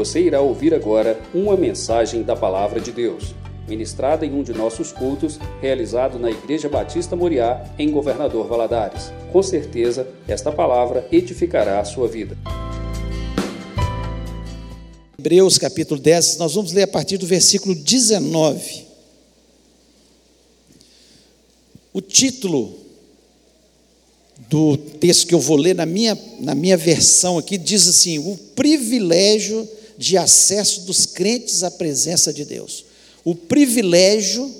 Você irá ouvir agora uma mensagem da Palavra de Deus, ministrada em um de nossos cultos, realizado na Igreja Batista Moriá, em Governador Valadares. Com certeza, esta palavra edificará a sua vida. Hebreus capítulo 10, nós vamos ler a partir do versículo 19. O título do texto que eu vou ler na minha, na minha versão aqui diz assim: o privilégio de acesso dos crentes à presença de Deus. O privilégio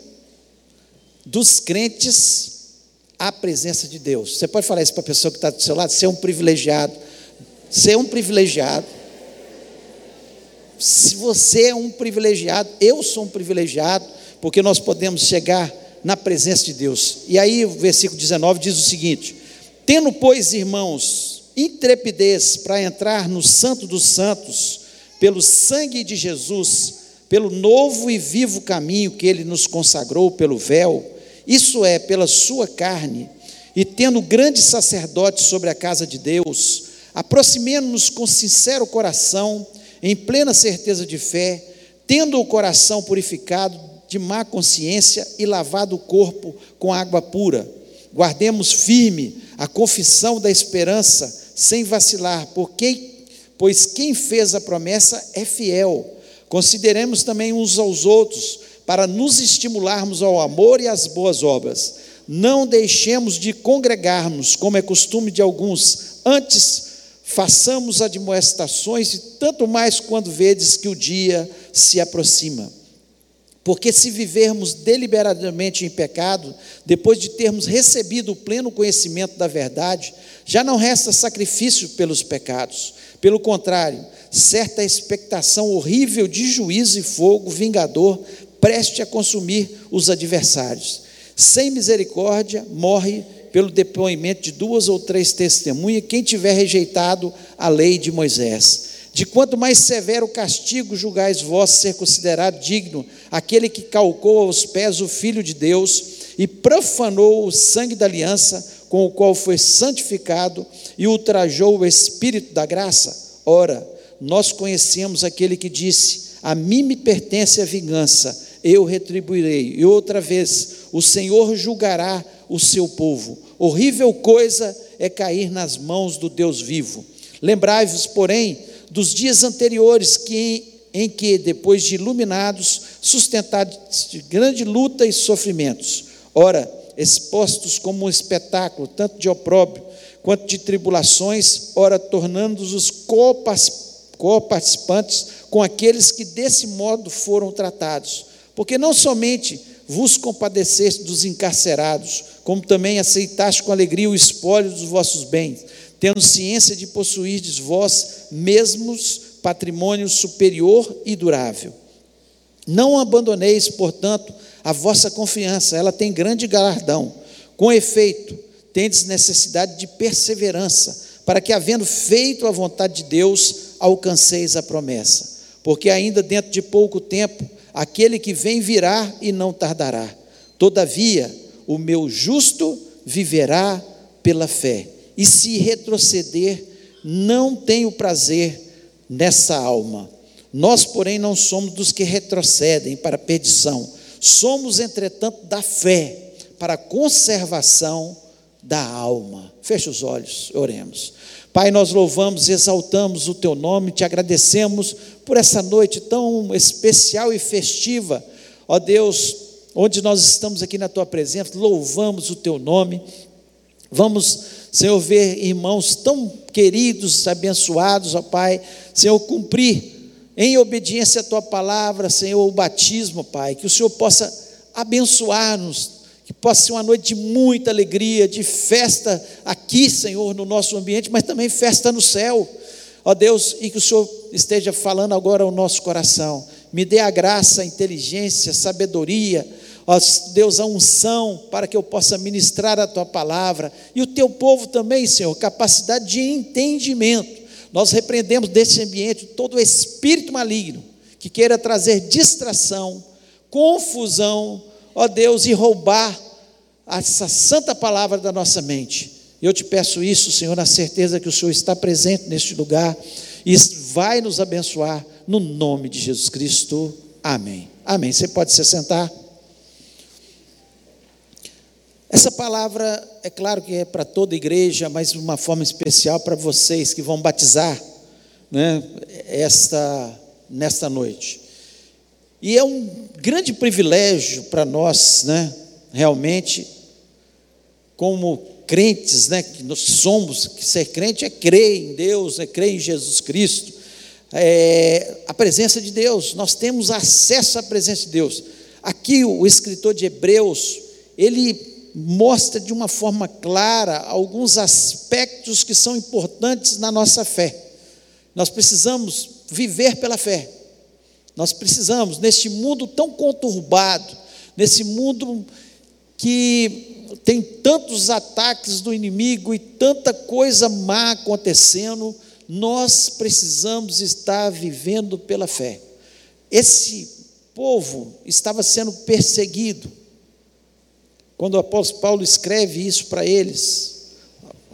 dos crentes à presença de Deus. Você pode falar isso para a pessoa que está do seu lado? Ser um privilegiado. Ser um privilegiado. Se você é um privilegiado, eu sou um privilegiado, porque nós podemos chegar na presença de Deus. E aí o versículo 19 diz o seguinte: Tendo, pois, irmãos, intrepidez para entrar no Santo dos Santos, pelo sangue de Jesus, pelo novo e vivo caminho que ele nos consagrou pelo véu, isso é, pela sua carne, e tendo grande sacerdote sobre a casa de Deus, aproximemo-nos com sincero coração, em plena certeza de fé, tendo o coração purificado de má consciência e lavado o corpo com água pura. Guardemos firme a confissão da esperança, sem vacilar, porque, pois quem fez a promessa é fiel. Consideremos também uns aos outros, para nos estimularmos ao amor e às boas obras. Não deixemos de congregarmos, como é costume de alguns, antes façamos admoestações, e tanto mais quando vedes que o dia se aproxima. Porque se vivermos deliberadamente em pecado, depois de termos recebido o pleno conhecimento da verdade, já não resta sacrifício pelos pecados. Pelo contrário, certa expectação horrível de juízo e fogo vingador preste a consumir os adversários. Sem misericórdia, morre pelo depoimento de duas ou três testemunhas quem tiver rejeitado a lei de Moisés. De quanto mais severo castigo julgais vós ser considerado digno aquele que calcou aos pés o Filho de Deus e profanou o sangue da aliança com o qual foi santificado e ultrajou o Espírito da graça? Ora, nós conhecemos aquele que disse: A mim me pertence a vingança, eu retribuirei. E outra vez, o Senhor julgará o seu povo. Horrível coisa é cair nas mãos do Deus vivo. Lembrai-vos, porém, dos dias anteriores, que, em que, depois de iluminados, sustentados de grande luta e sofrimentos, ora, expostos como um espetáculo, tanto de opróbrio quanto de tribulações, ora, tornando-os co-participantes com aqueles que desse modo foram tratados. Porque não somente vos compadeceste dos encarcerados, como também aceitaste com alegria o espólio dos vossos bens tendo ciência de possuirdes vós mesmos patrimônio superior e durável. Não abandoneis, portanto, a vossa confiança, ela tem grande galardão. Com efeito, tendes necessidade de perseverança, para que, havendo feito a vontade de Deus, alcanceis a promessa. Porque ainda dentro de pouco tempo, aquele que vem virá e não tardará. Todavia, o meu justo viverá pela fé e se retroceder, não tenho prazer nessa alma. Nós, porém, não somos dos que retrocedem para a perdição, somos, entretanto, da fé para a conservação da alma. Feche os olhos, oremos. Pai, nós louvamos, exaltamos o teu nome, te agradecemos por essa noite tão especial e festiva, ó Deus, onde nós estamos aqui na tua presença, louvamos o teu nome. Vamos Senhor, ver irmãos tão queridos, abençoados, ó Pai, Senhor, cumprir em obediência à tua palavra, Senhor, o batismo, Pai, que o Senhor possa abençoar-nos, que possa ser uma noite de muita alegria, de festa aqui, Senhor, no nosso ambiente, mas também festa no céu, ó Deus, e que o Senhor esteja falando agora ao nosso coração, me dê a graça, a inteligência, a sabedoria, ó Deus, a unção para que eu possa ministrar a tua palavra e o teu povo também, Senhor, capacidade de entendimento. Nós repreendemos desse ambiente todo o espírito maligno que queira trazer distração, confusão, ó Deus, e roubar essa santa palavra da nossa mente. Eu te peço isso, Senhor, na certeza que o Senhor está presente neste lugar e vai nos abençoar no nome de Jesus Cristo. Amém. Amém. Você pode se sentar. Essa palavra, é claro que é para toda a igreja, mas de uma forma especial para vocês que vão batizar né, esta, nesta noite. E é um grande privilégio para nós, né, realmente, como crentes, né, que nós somos, que ser crente é crer em Deus, é crer em Jesus Cristo, é, a presença de Deus, nós temos acesso à presença de Deus. Aqui o escritor de Hebreus, ele mostra de uma forma clara alguns aspectos que são importantes na nossa fé. Nós precisamos viver pela fé. Nós precisamos, neste mundo tão conturbado, nesse mundo que tem tantos ataques do inimigo e tanta coisa má acontecendo, nós precisamos estar vivendo pela fé. Esse povo estava sendo perseguido, quando o apóstolo Paulo escreve isso para eles,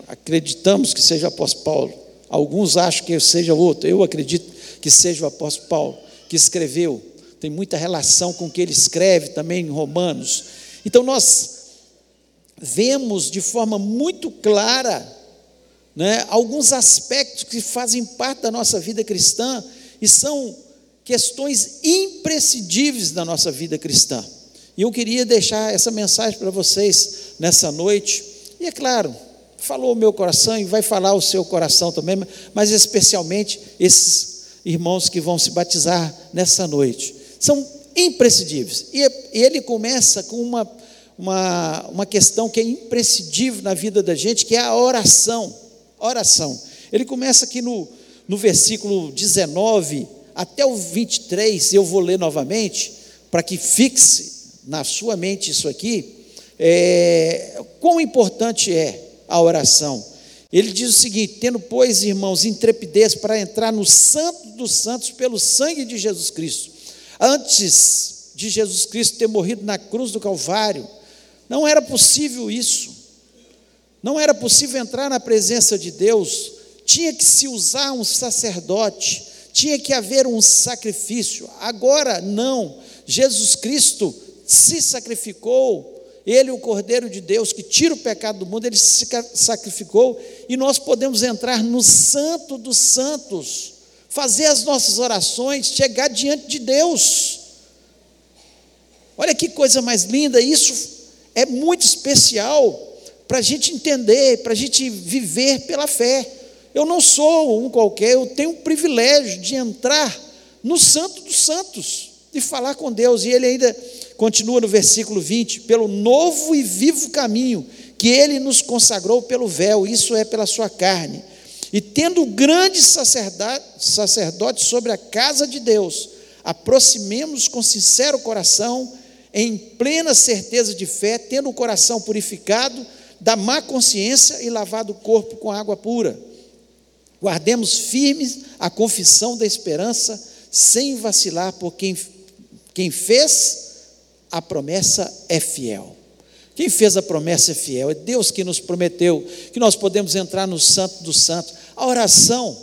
acreditamos que seja o apóstolo Paulo, alguns acham que seja outro, eu acredito que seja o apóstolo Paulo que escreveu, tem muita relação com o que ele escreve também em Romanos. Então nós vemos de forma muito clara né, alguns aspectos que fazem parte da nossa vida cristã e são questões imprescindíveis da nossa vida cristã. E eu queria deixar essa mensagem para vocês nessa noite. E é claro, falou o meu coração e vai falar o seu coração também, mas especialmente esses irmãos que vão se batizar nessa noite. São imprescindíveis. E ele começa com uma, uma, uma questão que é imprescindível na vida da gente, que é a oração. Oração. Ele começa aqui no, no versículo 19 até o 23, eu vou ler novamente, para que fixe na sua mente isso aqui, é, quão importante é a oração. Ele diz o seguinte: tendo, pois, irmãos, intrepidez para entrar no Santo dos Santos pelo sangue de Jesus Cristo. Antes de Jesus Cristo ter morrido na cruz do Calvário, não era possível isso. Não era possível entrar na presença de Deus. Tinha que se usar um sacerdote, tinha que haver um sacrifício. Agora não. Jesus Cristo se sacrificou, ele, o Cordeiro de Deus, que tira o pecado do mundo, ele se sacrificou, e nós podemos entrar no Santo dos Santos, fazer as nossas orações, chegar diante de Deus. Olha que coisa mais linda, isso é muito especial para a gente entender, para a gente viver pela fé. Eu não sou um qualquer, eu tenho o privilégio de entrar no Santo dos Santos, de falar com Deus, e ele ainda Continua no versículo 20: pelo novo e vivo caminho que ele nos consagrou pelo véu, isso é pela sua carne. E tendo grande sacerdote, sobre a casa de Deus, aproximemos com sincero coração, em plena certeza de fé, tendo o coração purificado da má consciência e lavado o corpo com água pura. Guardemos firmes a confissão da esperança, sem vacilar, por quem, quem fez a promessa é fiel. Quem fez a promessa é fiel, é Deus que nos prometeu que nós podemos entrar no Santo dos Santos. A oração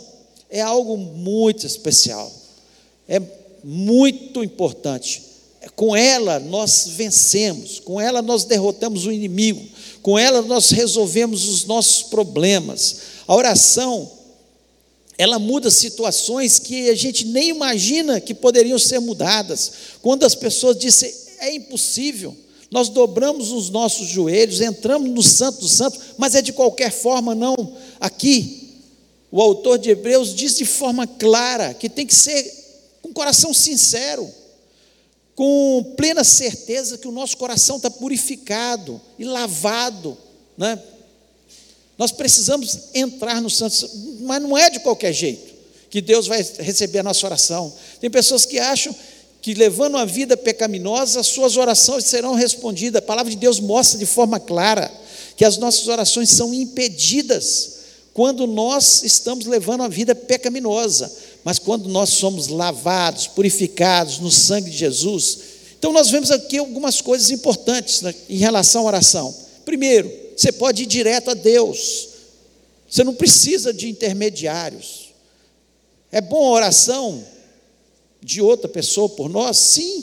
é algo muito especial, é muito importante. Com ela nós vencemos, com ela nós derrotamos o inimigo, com ela nós resolvemos os nossos problemas. A oração, ela muda situações que a gente nem imagina que poderiam ser mudadas. Quando as pessoas dizem, é impossível. Nós dobramos os nossos joelhos, entramos no Santo do Santo, mas é de qualquer forma, não. Aqui, o autor de Hebreus diz de forma clara que tem que ser com coração sincero, com plena certeza que o nosso coração está purificado e lavado, né? Nós precisamos entrar no Santo, mas não é de qualquer jeito que Deus vai receber a nossa oração. Tem pessoas que acham que levando uma vida pecaminosa, as suas orações serão respondidas. A palavra de Deus mostra de forma clara que as nossas orações são impedidas quando nós estamos levando uma vida pecaminosa, mas quando nós somos lavados, purificados no sangue de Jesus. Então nós vemos aqui algumas coisas importantes né, em relação à oração. Primeiro, você pode ir direto a Deus. Você não precisa de intermediários. É bom a oração de outra pessoa por nós? Sim,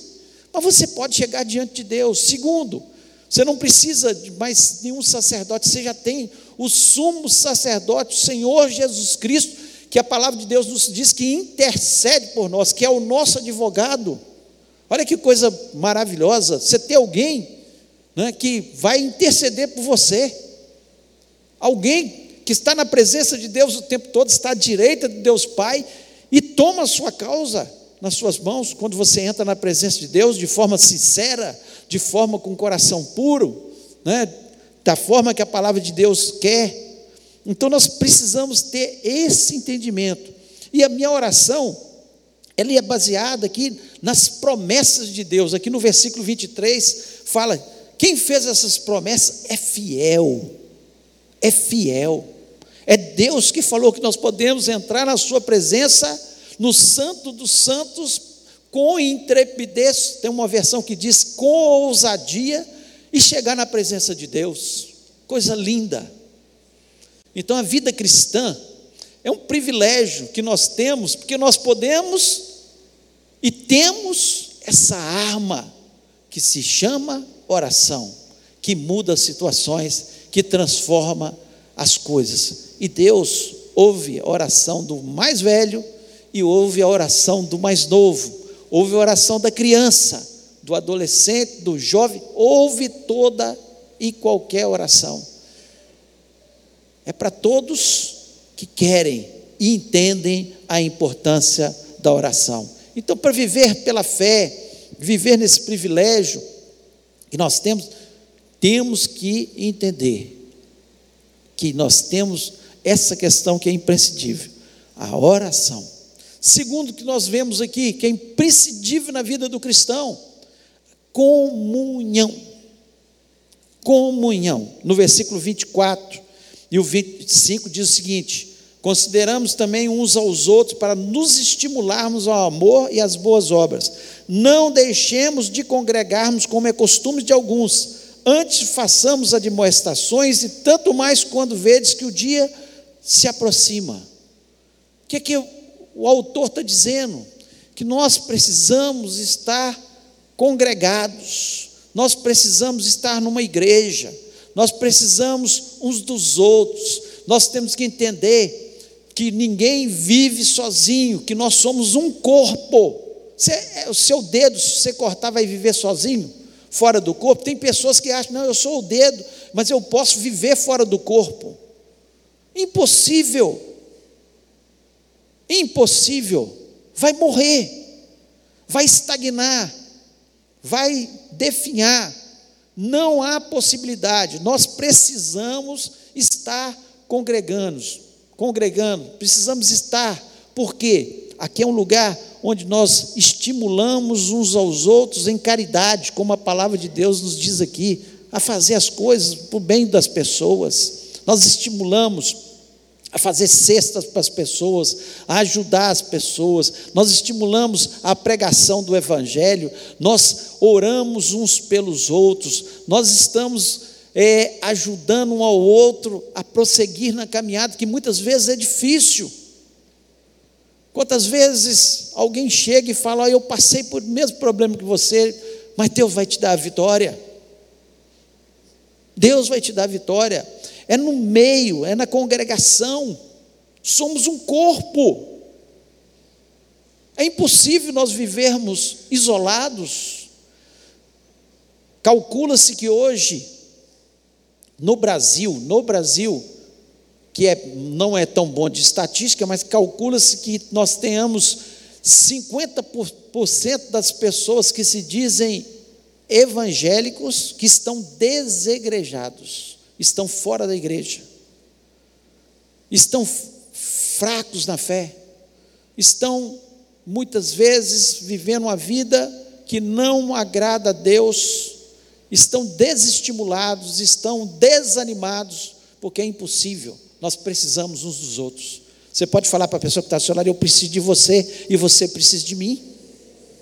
mas você pode chegar diante de Deus. Segundo, você não precisa de mais nenhum sacerdote, você já tem o sumo sacerdote, o Senhor Jesus Cristo, que a palavra de Deus nos diz que intercede por nós, que é o nosso advogado. Olha que coisa maravilhosa, você ter alguém né, que vai interceder por você, alguém que está na presença de Deus o tempo todo, está à direita de Deus Pai e toma a sua causa nas suas mãos quando você entra na presença de Deus de forma sincera, de forma com coração puro, né? da forma que a palavra de Deus quer. Então nós precisamos ter esse entendimento. E a minha oração, ela é baseada aqui nas promessas de Deus. Aqui no versículo 23 fala: quem fez essas promessas é fiel. É fiel. É Deus que falou que nós podemos entrar na Sua presença, no Santo dos Santos, com intrepidez. Tem uma versão que diz com ousadia, e chegar na presença de Deus. Coisa linda. Então a vida cristã é um privilégio que nós temos, porque nós podemos e temos essa arma que se chama oração, que muda situações, que transforma as coisas. E Deus ouve a oração do mais velho e ouve a oração do mais novo, ouve a oração da criança, do adolescente, do jovem, ouve toda e qualquer oração. É para todos que querem e entendem a importância da oração. Então, para viver pela fé, viver nesse privilégio que nós temos, temos que entender que nós temos essa questão que é imprescindível, a oração. Segundo que nós vemos aqui, que é imprescindível na vida do cristão, comunhão. Comunhão. No versículo 24 e o 25 diz o seguinte: Consideramos também uns aos outros para nos estimularmos ao amor e às boas obras. Não deixemos de congregarmos como é costume de alguns, antes façamos admoestações, e tanto mais quando vedes que o dia se aproxima. O que é que o autor está dizendo? Que nós precisamos estar congregados, nós precisamos estar numa igreja, nós precisamos uns dos outros, nós temos que entender que ninguém vive sozinho, que nós somos um corpo. Você, é, o seu dedo, se você cortar, vai viver sozinho, fora do corpo? Tem pessoas que acham, não, eu sou o dedo, mas eu posso viver fora do corpo. Impossível. Impossível. Vai morrer, vai estagnar, vai definhar. Não há possibilidade. Nós precisamos estar congregando, congregando, precisamos estar, porque aqui é um lugar onde nós estimulamos uns aos outros em caridade, como a palavra de Deus nos diz aqui, a fazer as coisas para o bem das pessoas nós estimulamos a fazer cestas para as pessoas, a ajudar as pessoas, nós estimulamos a pregação do Evangelho, nós oramos uns pelos outros, nós estamos é, ajudando um ao outro a prosseguir na caminhada, que muitas vezes é difícil. Quantas vezes alguém chega e fala: oh, Eu passei por mesmo problema que você, mas Deus vai te dar a vitória. Deus vai te dar a vitória é no meio, é na congregação. Somos um corpo. É impossível nós vivermos isolados. Calcula-se que hoje, no Brasil, no Brasil, que é, não é tão bom de estatística, mas calcula-se que nós tenhamos 50% das pessoas que se dizem evangélicos que estão desegrejados estão fora da igreja, estão fracos na fé, estão muitas vezes vivendo uma vida que não agrada a Deus, estão desestimulados, estão desanimados, porque é impossível, nós precisamos uns dos outros. Você pode falar para a pessoa que está ao seu lado: Eu preciso de você e você precisa de mim.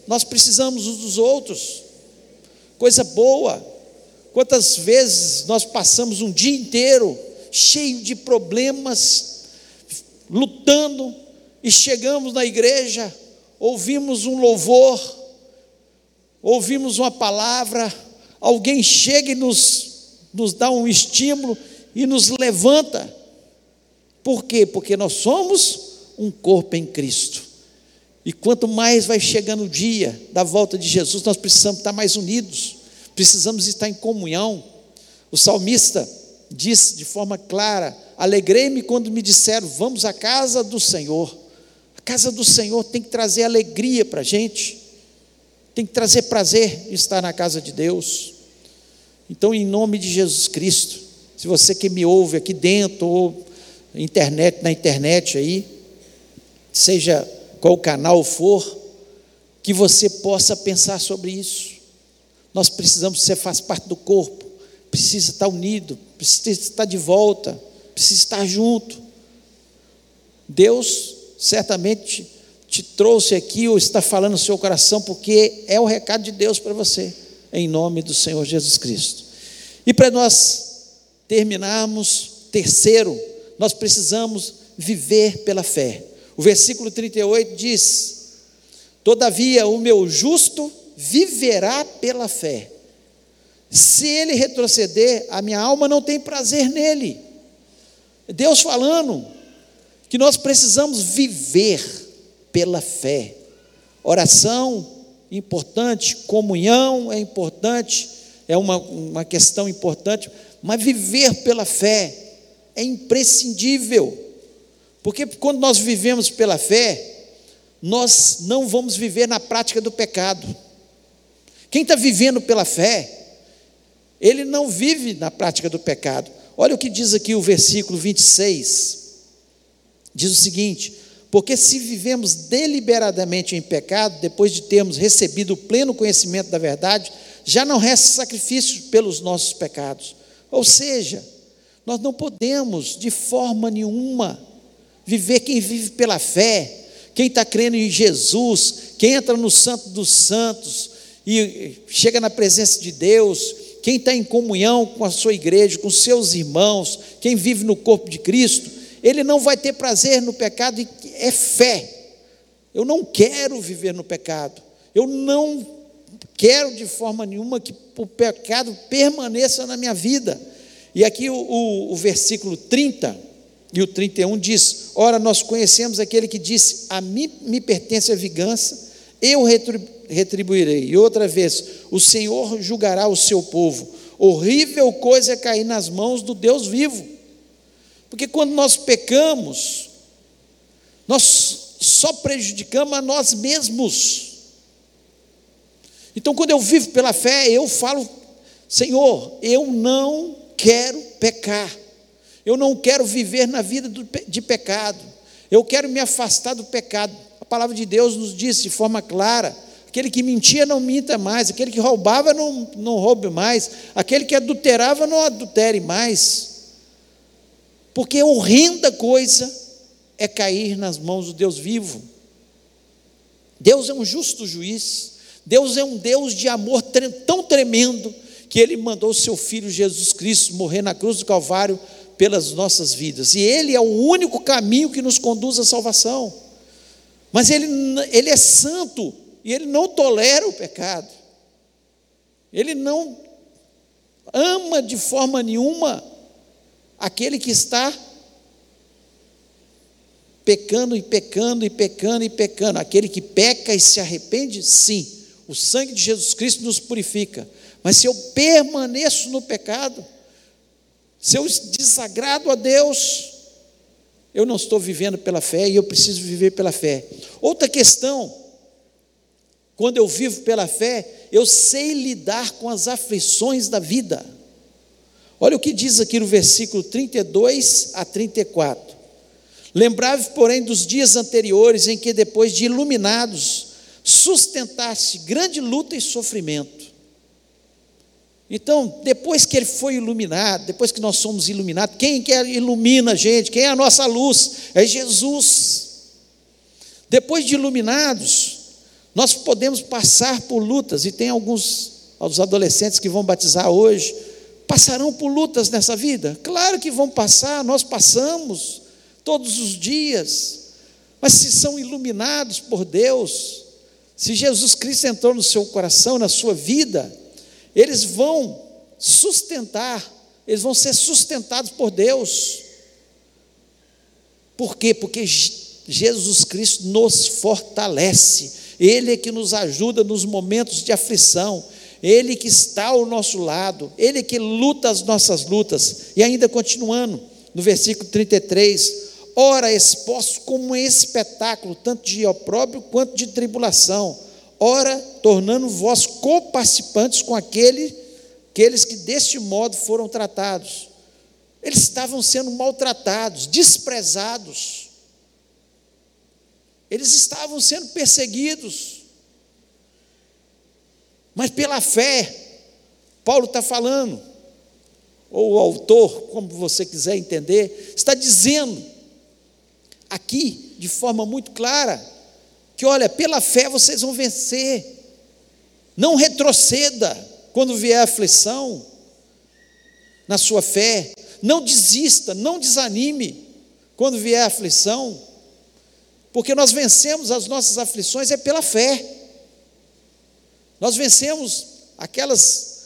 Nós precisamos uns dos outros. Coisa boa. Quantas vezes nós passamos um dia inteiro cheio de problemas, lutando, e chegamos na igreja, ouvimos um louvor, ouvimos uma palavra, alguém chega e nos, nos dá um estímulo e nos levanta. Por quê? Porque nós somos um corpo em Cristo. E quanto mais vai chegando o dia da volta de Jesus, nós precisamos estar mais unidos, precisamos estar em comunhão. O salmista diz de forma clara: Alegrei-me quando me disseram, vamos à casa do Senhor. A casa do Senhor tem que trazer alegria para a gente, tem que trazer prazer estar na casa de Deus. Então, em nome de Jesus Cristo, se você que me ouve aqui dentro ou internet, na internet aí, seja qual canal for, que você possa pensar sobre isso. Nós precisamos, você faz parte do corpo, precisa estar unido, precisa estar de volta, precisa estar junto. Deus certamente te trouxe aqui ou está falando no seu coração, porque é o recado de Deus para você, em nome do Senhor Jesus Cristo. E para nós terminarmos, terceiro, nós precisamos viver pela fé. O versículo 38 diz: Todavia o meu justo viverá pela fé. Se ele retroceder, a minha alma não tem prazer nele. Deus falando que nós precisamos viver pela fé. Oração importante, comunhão é importante, é uma, uma questão importante, mas viver pela fé é imprescindível, porque quando nós vivemos pela fé, nós não vamos viver na prática do pecado. Quem está vivendo pela fé, ele não vive na prática do pecado. Olha o que diz aqui o versículo 26. Diz o seguinte: Porque se vivemos deliberadamente em pecado, depois de termos recebido o pleno conhecimento da verdade, já não resta sacrifício pelos nossos pecados. Ou seja, nós não podemos, de forma nenhuma, viver quem vive pela fé, quem está crendo em Jesus, quem entra no Santo dos Santos e chega na presença de Deus, quem está em comunhão com a sua igreja, com seus irmãos, quem vive no corpo de Cristo, ele não vai ter prazer no pecado, é fé. Eu não quero viver no pecado, eu não quero de forma nenhuma que o pecado permaneça na minha vida. E aqui o, o, o versículo 30 e o 31 diz: Ora, nós conhecemos aquele que disse: A mim me pertence a vingança, eu retribuirei. E outra vez, o Senhor julgará o seu povo. Horrível coisa é cair nas mãos do Deus vivo. Porque quando nós pecamos, nós só prejudicamos a nós mesmos. Então, quando eu vivo pela fé, eu falo, Senhor, eu não quero pecar, eu não quero viver na vida de pecado, eu quero me afastar do pecado. A palavra de Deus nos diz de forma clara: aquele que mentia não minta mais, aquele que roubava não, não roube mais, aquele que adulterava não adultere mais, porque horrenda coisa é cair nas mãos do Deus vivo. Deus é um justo juiz, Deus é um Deus de amor tão tremendo que ele mandou seu filho Jesus Cristo morrer na cruz do Calvário pelas nossas vidas. E ele é o único caminho que nos conduz à salvação. Mas ele, ele é santo e ele não tolera o pecado. Ele não ama de forma nenhuma aquele que está pecando e pecando e pecando e pecando. Aquele que peca e se arrepende, sim. O sangue de Jesus Cristo nos purifica. Mas se eu permaneço no pecado, se eu desagrado a Deus, eu não estou vivendo pela fé e eu preciso viver pela fé. Outra questão, quando eu vivo pela fé, eu sei lidar com as aflições da vida. Olha o que diz aqui no versículo 32 a 34. Lembrai-vos, porém, dos dias anteriores em que, depois de iluminados, sustentasse grande luta e sofrimento então, depois que ele foi iluminado, depois que nós somos iluminados, quem que ilumina a gente? Quem é a nossa luz? É Jesus. Depois de iluminados, nós podemos passar por lutas, e tem alguns os adolescentes que vão batizar hoje, passarão por lutas nessa vida? Claro que vão passar, nós passamos todos os dias. Mas se são iluminados por Deus, se Jesus Cristo entrou no seu coração, na sua vida, eles vão sustentar, eles vão ser sustentados por Deus. Por quê? Porque Jesus Cristo nos fortalece, Ele é que nos ajuda nos momentos de aflição, Ele que está ao nosso lado, Ele que luta as nossas lutas. E ainda continuando, no versículo 33, ora exposto como um espetáculo, tanto de opróbrio quanto de tribulação, ora tornando vós coparticipantes com aquele, aqueles que deste modo foram tratados. Eles estavam sendo maltratados, desprezados. Eles estavam sendo perseguidos. Mas pela fé, Paulo está falando, ou o autor, como você quiser entender, está dizendo aqui, de forma muito clara, que olha, pela fé vocês vão vencer. Não retroceda quando vier a aflição na sua fé. Não desista, não desanime quando vier a aflição, porque nós vencemos as nossas aflições é pela fé. Nós vencemos aquelas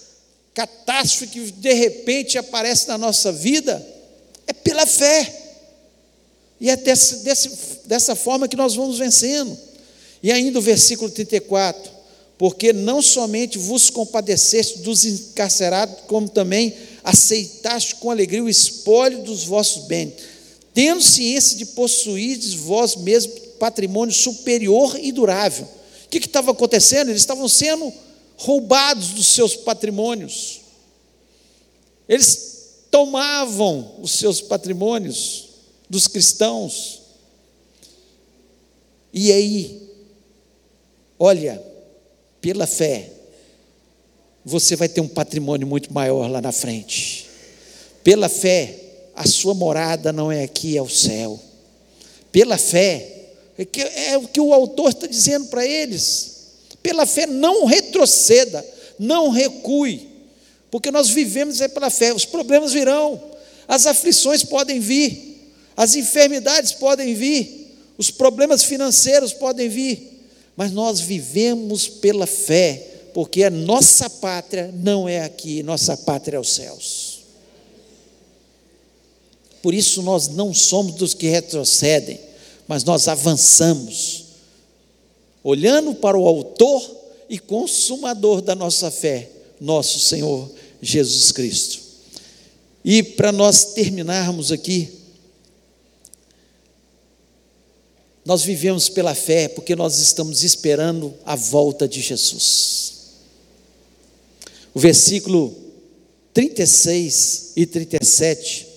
catástrofes que de repente aparecem na nossa vida, é pela fé. E é desse, desse, dessa forma que nós vamos vencendo. E ainda o versículo 34: Porque não somente vos compadeceste dos encarcerados, como também aceitaste com alegria o espólio dos vossos bens, tendo ciência de possuídes vós mesmos patrimônio superior e durável. O que estava acontecendo? Eles estavam sendo roubados dos seus patrimônios. Eles tomavam os seus patrimônios dos cristãos. E aí, olha, pela fé, você vai ter um patrimônio muito maior lá na frente. Pela fé, a sua morada não é aqui, é o céu. Pela fé, é, é o que o autor está dizendo para eles. Pela fé, não retroceda, não recue, porque nós vivemos é pela fé. Os problemas virão, as aflições podem vir, as enfermidades podem vir, os problemas financeiros podem vir, mas nós vivemos pela fé porque a nossa pátria não é aqui, nossa pátria é os céus. Por isso nós não somos dos que retrocedem, mas nós avançamos, olhando para o Autor e Consumador da nossa fé, nosso Senhor Jesus Cristo. E para nós terminarmos aqui, nós vivemos pela fé porque nós estamos esperando a volta de Jesus. O versículo 36 e 37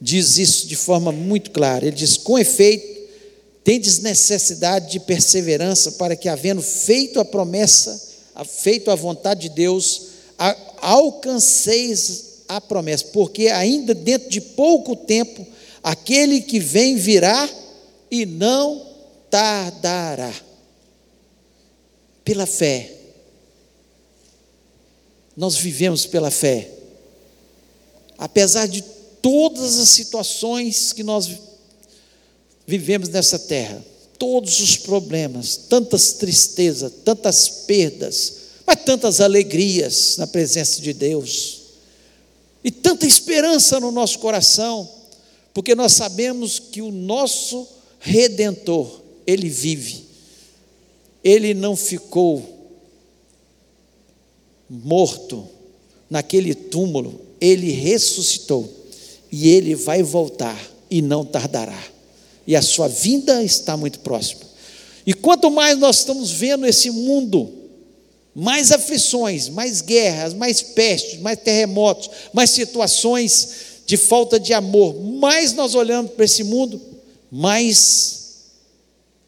diz isso de forma muito clara. Ele diz: Com efeito, tendes necessidade de perseverança para que, havendo feito a promessa, feito a vontade de Deus, alcanceis a promessa, porque ainda dentro de pouco tempo, aquele que vem virá e não tardará. Pela fé, nós vivemos pela fé. Apesar de todas as situações que nós vivemos nessa terra, todos os problemas, tantas tristezas, tantas perdas, mas tantas alegrias na presença de Deus, e tanta esperança no nosso coração, porque nós sabemos que o nosso redentor, ele vive, ele não ficou morto naquele túmulo, ele ressuscitou e ele vai voltar e não tardará. E a sua vinda está muito próxima. E quanto mais nós estamos vendo esse mundo, mais aflições, mais guerras, mais pestes, mais terremotos, mais situações de falta de amor, mais nós olhamos para esse mundo, mais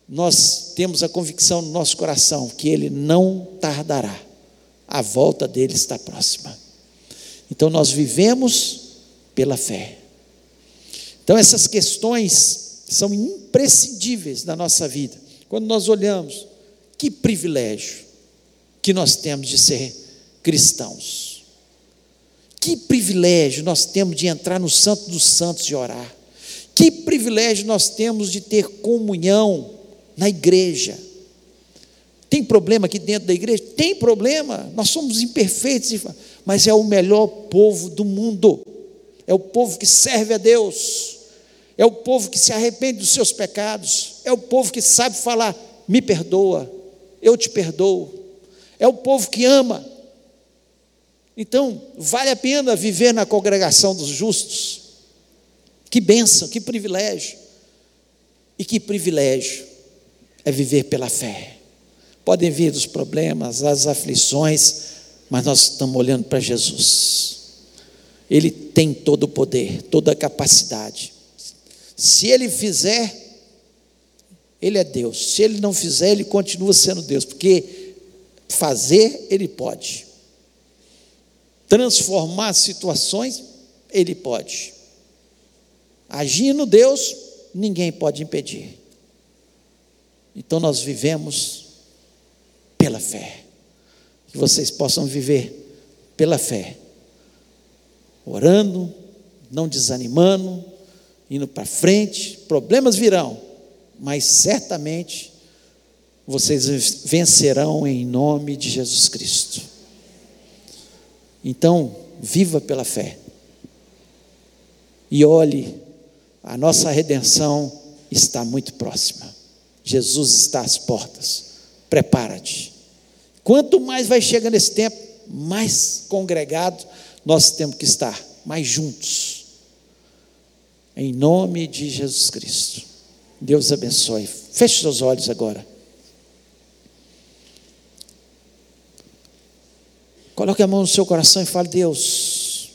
nós temos a convicção no nosso coração que ele não tardará a volta dele está próxima. Então nós vivemos pela fé. Então essas questões são imprescindíveis na nossa vida. Quando nós olhamos, que privilégio que nós temos de ser cristãos. Que privilégio nós temos de entrar no Santo dos Santos e orar. Que privilégio nós temos de ter comunhão na igreja. Tem problema aqui dentro da igreja? Tem problema. Nós somos imperfeitos, mas é o melhor povo do mundo. É o povo que serve a Deus. É o povo que se arrepende dos seus pecados. É o povo que sabe falar: me perdoa, eu te perdoo. É o povo que ama. Então, vale a pena viver na congregação dos justos. Que bênção, que privilégio. E que privilégio é viver pela fé. Podem vir os problemas, as aflições, mas nós estamos olhando para Jesus. Ele tem todo o poder, toda a capacidade. Se ele fizer, ele é Deus. Se ele não fizer, ele continua sendo Deus, porque fazer ele pode. Transformar situações, ele pode. Agindo Deus, ninguém pode impedir. Então nós vivemos pela fé. Que vocês possam viver pela fé. Orando, não desanimando, indo para frente. Problemas virão, mas certamente vocês vencerão em nome de Jesus Cristo. Então, viva pela fé. E olhe, a nossa redenção está muito próxima. Jesus está às portas. Prepara-te. Quanto mais vai chegando esse tempo, mais congregado nós temos que estar, mais juntos. Em nome de Jesus Cristo. Deus abençoe. Feche seus olhos agora. Coloque a mão no seu coração e fale: Deus,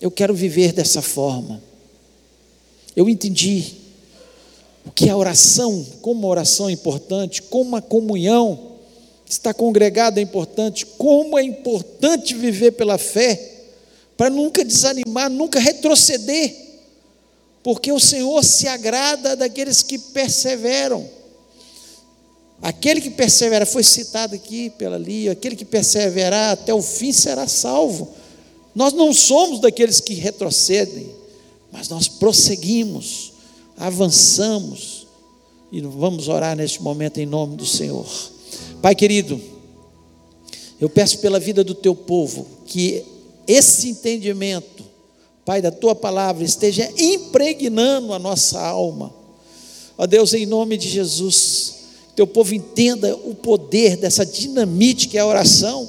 eu quero viver dessa forma. Eu entendi o que a oração, como a oração é importante, como a comunhão, estar congregado é importante, como é importante viver pela fé, para nunca desanimar, nunca retroceder, porque o Senhor se agrada daqueles que perseveram. Aquele que persevera, foi citado aqui pela Lia, aquele que perseverar até o fim será salvo. Nós não somos daqueles que retrocedem, mas nós prosseguimos avançamos e vamos orar neste momento em nome do Senhor. Pai querido, eu peço pela vida do teu povo que esse entendimento, Pai, da tua palavra esteja impregnando a nossa alma. Ó Deus, em nome de Jesus, que teu povo entenda o poder dessa dinamite que é a oração.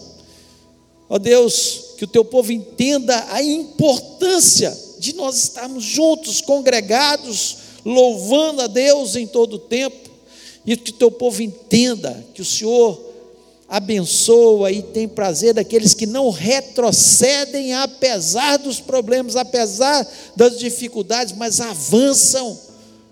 Ó Deus, que o teu povo entenda a importância de nós estarmos juntos, congregados, louvando a Deus em todo o tempo, e que o teu povo entenda que o Senhor abençoa e tem prazer daqueles que não retrocedem apesar dos problemas, apesar das dificuldades, mas avançam,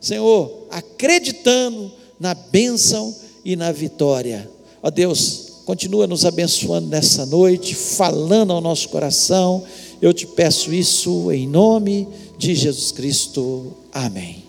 Senhor, acreditando na bênção e na vitória. Ó Deus, continua nos abençoando nessa noite, falando ao nosso coração. Eu te peço isso em nome de Jesus Cristo. Amém.